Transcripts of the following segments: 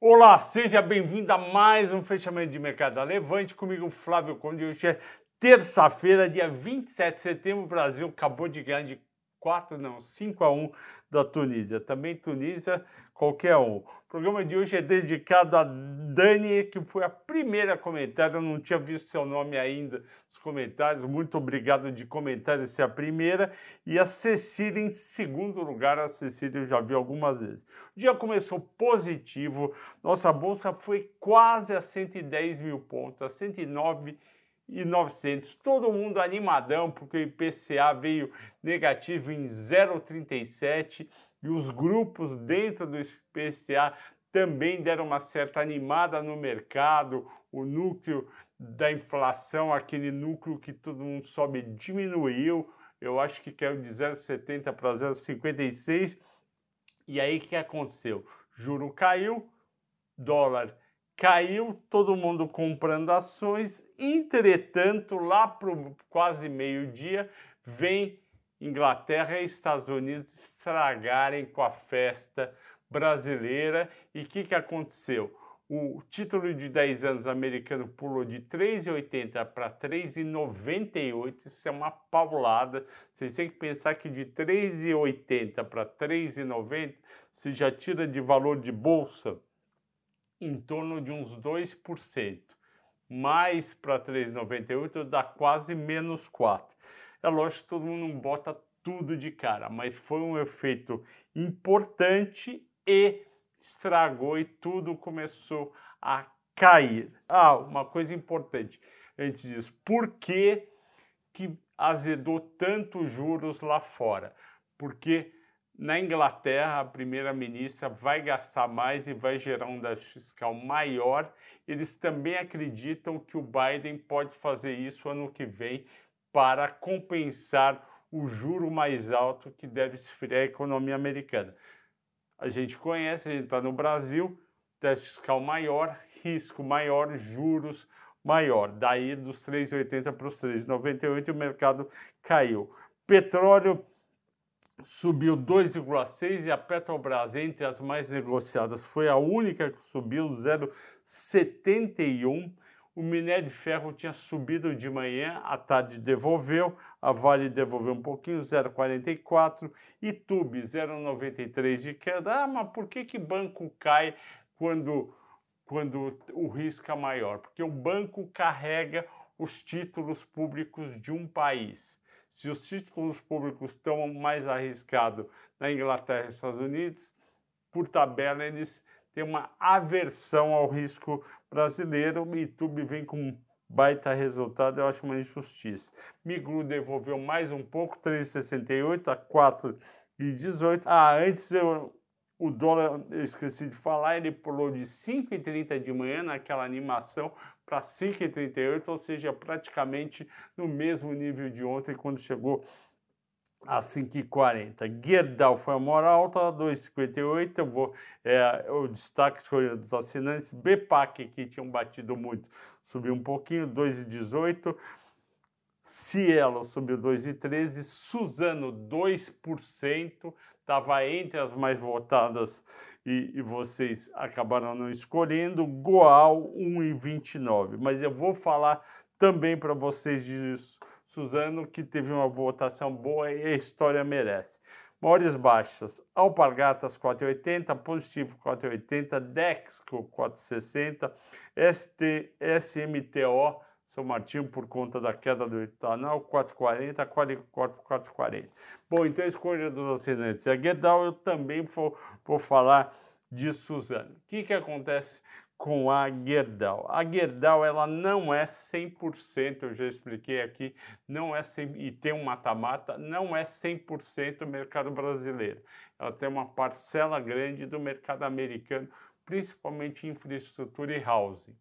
Olá, seja bem-vindo a mais um fechamento de mercado da Levante. Comigo, Flávio Conde. Hoje é terça-feira, dia 27 de setembro. O Brasil acabou de ganhar de 4, não, 5 a 1 da Tunísia. Também Tunísia, qualquer um. O programa de hoje é dedicado a Dani, que foi a primeira a comentar. Eu não tinha visto seu nome ainda nos comentários. Muito obrigado de comentar, essa é a primeira. E a Cecília em segundo lugar. A Cecília eu já vi algumas vezes. O dia começou positivo. Nossa bolsa foi quase a 110 mil pontos, a 109 e 900. Todo mundo animadão, porque o IPCA veio negativo em 0,37 e os grupos dentro do IPCA também deram uma certa animada no mercado. O núcleo da inflação, aquele núcleo que todo mundo sobe, diminuiu. Eu acho que caiu de 0,70 para 0,56. E aí o que aconteceu? Juro caiu, dólar caiu, todo mundo comprando ações. Entretanto, lá para quase meio-dia, vem Inglaterra e Estados Unidos estragarem com a festa brasileira. E o que, que aconteceu? O título de 10 anos americano pulou de 3,80 para 3,98. Isso é uma paulada. Vocês têm que pensar que de 3,80 para 3,90 se já tira de valor de bolsa em torno de uns 2%. Mais para 3,98 dá quase menos 4. É lógico que todo mundo bota tudo de cara, mas foi um efeito importante e estragou e tudo começou a cair. Ah, uma coisa importante antes disso, por que, que azedou tanto juros lá fora? Porque na Inglaterra, a primeira-ministra vai gastar mais e vai gerar um déficit fiscal maior. Eles também acreditam que o Biden pode fazer isso ano que vem para compensar o juro mais alto que deve esfriar a economia americana. A gente conhece, a gente está no Brasil, déficit fiscal maior, risco maior, juros maior. Daí dos 3,80 para os 3,98 o mercado caiu. Petróleo subiu 2,6 e a Petrobras, entre as mais negociadas, foi a única que subiu 0,71. O minério de ferro tinha subido de manhã, à tarde devolveu, a Vale devolveu um pouquinho, 0,44, e Tube 0,93 de queda. Ah, mas por que, que banco cai quando, quando o risco é maior? Porque o banco carrega os títulos públicos de um país se os títulos públicos estão mais arriscados na Inglaterra e nos Estados Unidos, por tabela eles têm uma aversão ao risco brasileiro. O YouTube vem com um baita resultado, eu acho uma injustiça. Migru devolveu mais um pouco, 3,68 a 4,18. Ah, antes eu, o dólar, eu esqueci de falar, ele pulou de 5,30 de manhã naquela animação para 5,38, ou seja, praticamente no mesmo nível de ontem, quando chegou a 5,40. Gerdau foi a maior alta, 2,58. Eu vou, é, o destaque escolhido dos assinantes. BPAC, que tinham batido muito, subiu um pouquinho, 2,18. Cielo subiu 2,13. Suzano, 2%. Estava entre as mais votadas e, e vocês acabaram não escolhendo, Goal 1,29. Mas eu vou falar também para vocês disso, Suzano, que teve uma votação boa e a história merece. Maiores baixas, Alpargatas 4,80, Positivo 4,80, Dexco 4,60, ST, SMTO São Martinho por conta da queda do etanol 4,40, 4,40. Bom, então a escolha dos assinantes. A Guedal eu também vou, vou falar de Suzano. O que, que acontece com a Gerdau? A Gerdau ela não é 100%, eu já expliquei aqui, não é 100, e tem um mata-mata, não é 100% mercado brasileiro. Ela tem uma parcela grande do mercado americano, principalmente infraestrutura e housing.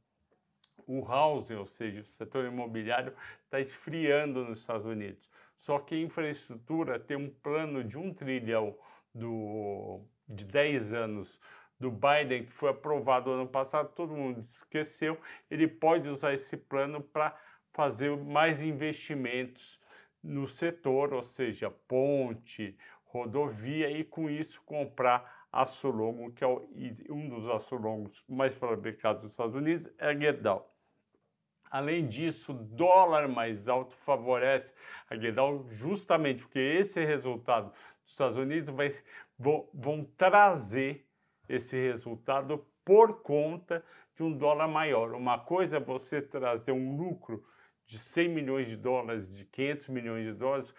O housing, ou seja, o setor imobiliário, está esfriando nos Estados Unidos. Só que a infraestrutura tem um plano de um trilhão do, de 10 anos do Biden, que foi aprovado ano passado, todo mundo esqueceu, ele pode usar esse plano para fazer mais investimentos no setor, ou seja, ponte, rodovia, e com isso comprar aço longo, que é um dos aço longos mais fabricados nos Estados Unidos, é Gerdau. Além disso, dólar mais alto favorece a Gerdau justamente porque esse resultado dos Estados Unidos vai, vão, vão trazer esse resultado por conta de um dólar maior. Uma coisa é você trazer um lucro de 100 milhões de dólares, de 500 milhões de dólares,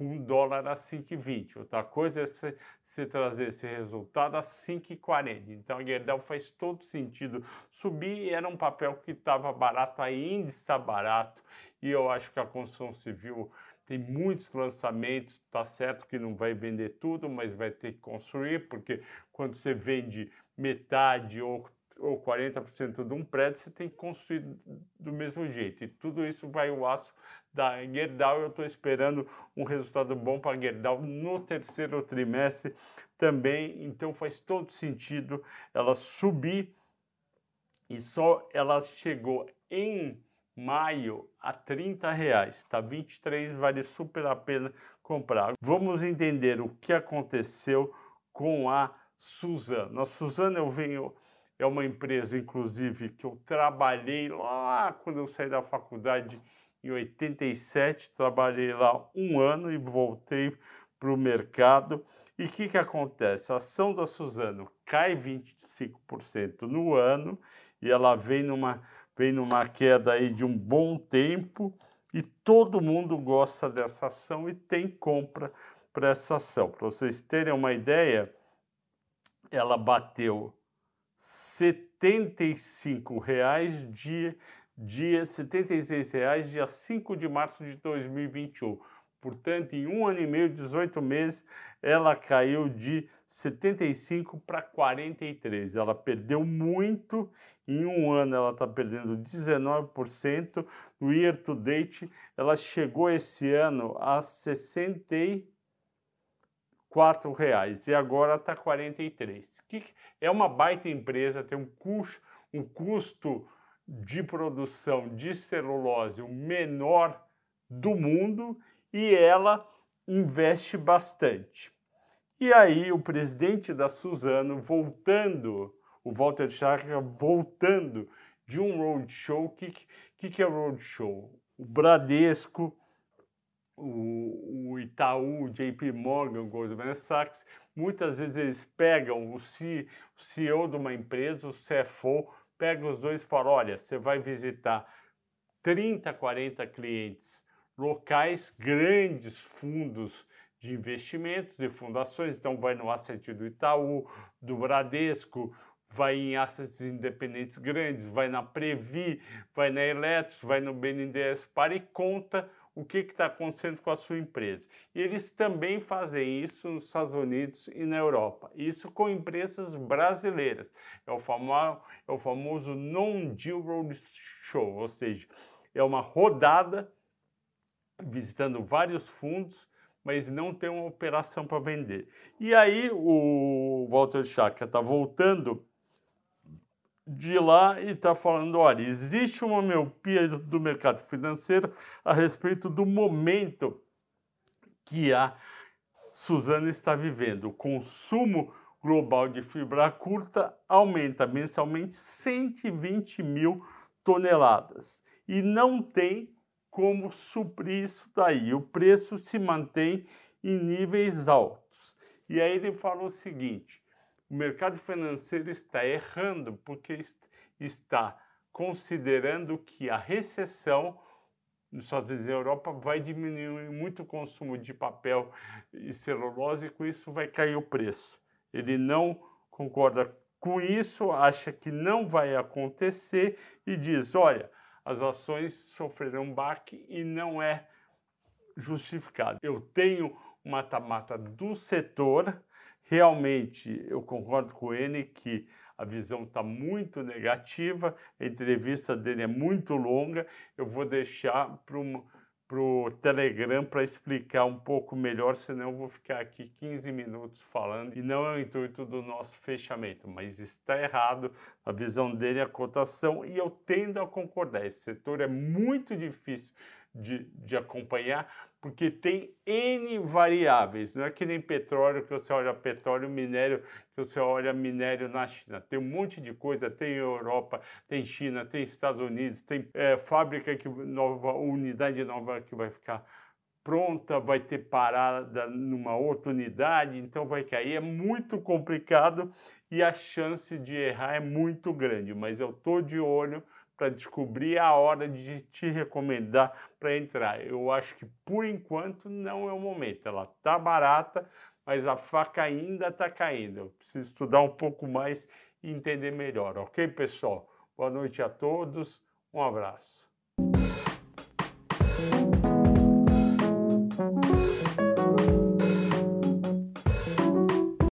com um dólar a 5,20. Outra coisa é você, trazer esse resultado a 5,40. Então a Gerdau faz todo sentido subir. Era um papel que estava barato, ainda está barato. E eu acho que a construção civil tem muitos lançamentos. Está certo que não vai vender tudo, mas vai ter que construir, porque quando você vende metade ou ou 40% de um prédio, você tem que construir do mesmo jeito. E tudo isso vai o aço da Gerdau. Eu estou esperando um resultado bom para a Gerdau no terceiro trimestre também. Então faz todo sentido ela subir e só ela chegou em maio a 30 reais, está 23, vale super a pena comprar. Vamos entender o que aconteceu com a Suzano. A eu venho é uma empresa, inclusive, que eu trabalhei lá quando eu saí da faculdade em 87, trabalhei lá um ano e voltei para o mercado. E o que, que acontece? A ação da Suzano cai 25% no ano e ela vem numa, vem numa queda aí de um bom tempo e todo mundo gosta dessa ação e tem compra para essa ação. Para vocês terem uma ideia, ela bateu 75 reais dia, dia 76 reais dia 5 de março de 2021. Portanto, em um ano e meio, 18 meses, ela caiu de 75 para 43. Ela perdeu muito. Em um ano, ela está perdendo 19%. No year to date, ela chegou esse ano a 60 quatro reais e agora está 43. Que é uma baita empresa, tem um custo, um custo de produção de celulose o menor do mundo e ela investe bastante. E aí o presidente da Suzano voltando, o Walter Schachner voltando de um roadshow, o que, que, que é roadshow? O Bradesco, o, o Itaú, o JP Morgan, o Goldman Sachs, muitas vezes eles pegam o, CEO de uma empresa, o CFO, pegam os dois e falam, olha, você vai visitar 30, 40 clientes locais, grandes fundos de investimentos e fundações, então vai no asset do Itaú, do Bradesco, vai em assets independentes grandes, vai na Previ, vai na Eletros, vai no BNDES para e conta o que está acontecendo com a sua empresa. E eles também fazem isso nos Estados Unidos e na Europa. Isso com empresas brasileiras. É o famoso, é o famoso non-deal roadshow, ou seja, é uma rodada visitando vários fundos, mas não tem uma operação para vender. E aí o Walter Chakra está voltando de lá e está falando: olha, existe uma miopia do mercado financeiro a respeito do momento que a Suzana está vivendo. O consumo global de fibra curta aumenta mensalmente 120 mil toneladas e não tem como suprir isso daí. O preço se mantém em níveis altos. E aí ele fala o seguinte: o mercado financeiro está errando porque está considerando que a recessão nos Estados Unidos e Europa vai diminuir muito o consumo de papel e celulose e com isso vai cair o preço. Ele não concorda com isso, acha que não vai acontecer e diz: olha, as ações sofrerão baque e não é justificado. Eu tenho uma tamata do setor Realmente, eu concordo com ele que a visão está muito negativa, a entrevista dele é muito longa. Eu vou deixar para o Telegram para explicar um pouco melhor, senão eu vou ficar aqui 15 minutos falando e não é o intuito do nosso fechamento, mas está errado a visão dele, a cotação, e eu tendo a concordar. Esse setor é muito difícil de, de acompanhar, porque tem N variáveis, não é que nem petróleo, que você olha petróleo, minério, que você olha minério na China. Tem um monte de coisa, tem Europa, tem China, tem Estados Unidos, tem é, fábrica que nova, unidade nova que vai ficar pronta, vai ter parada numa outra unidade, então vai cair. É muito complicado e a chance de errar é muito grande, mas eu estou de olho para descobrir a hora de te recomendar para entrar. Eu acho que por enquanto não é o momento. Ela tá barata, mas a faca ainda está caindo. Eu preciso estudar um pouco mais e entender melhor, ok, pessoal? Boa noite a todos, um abraço.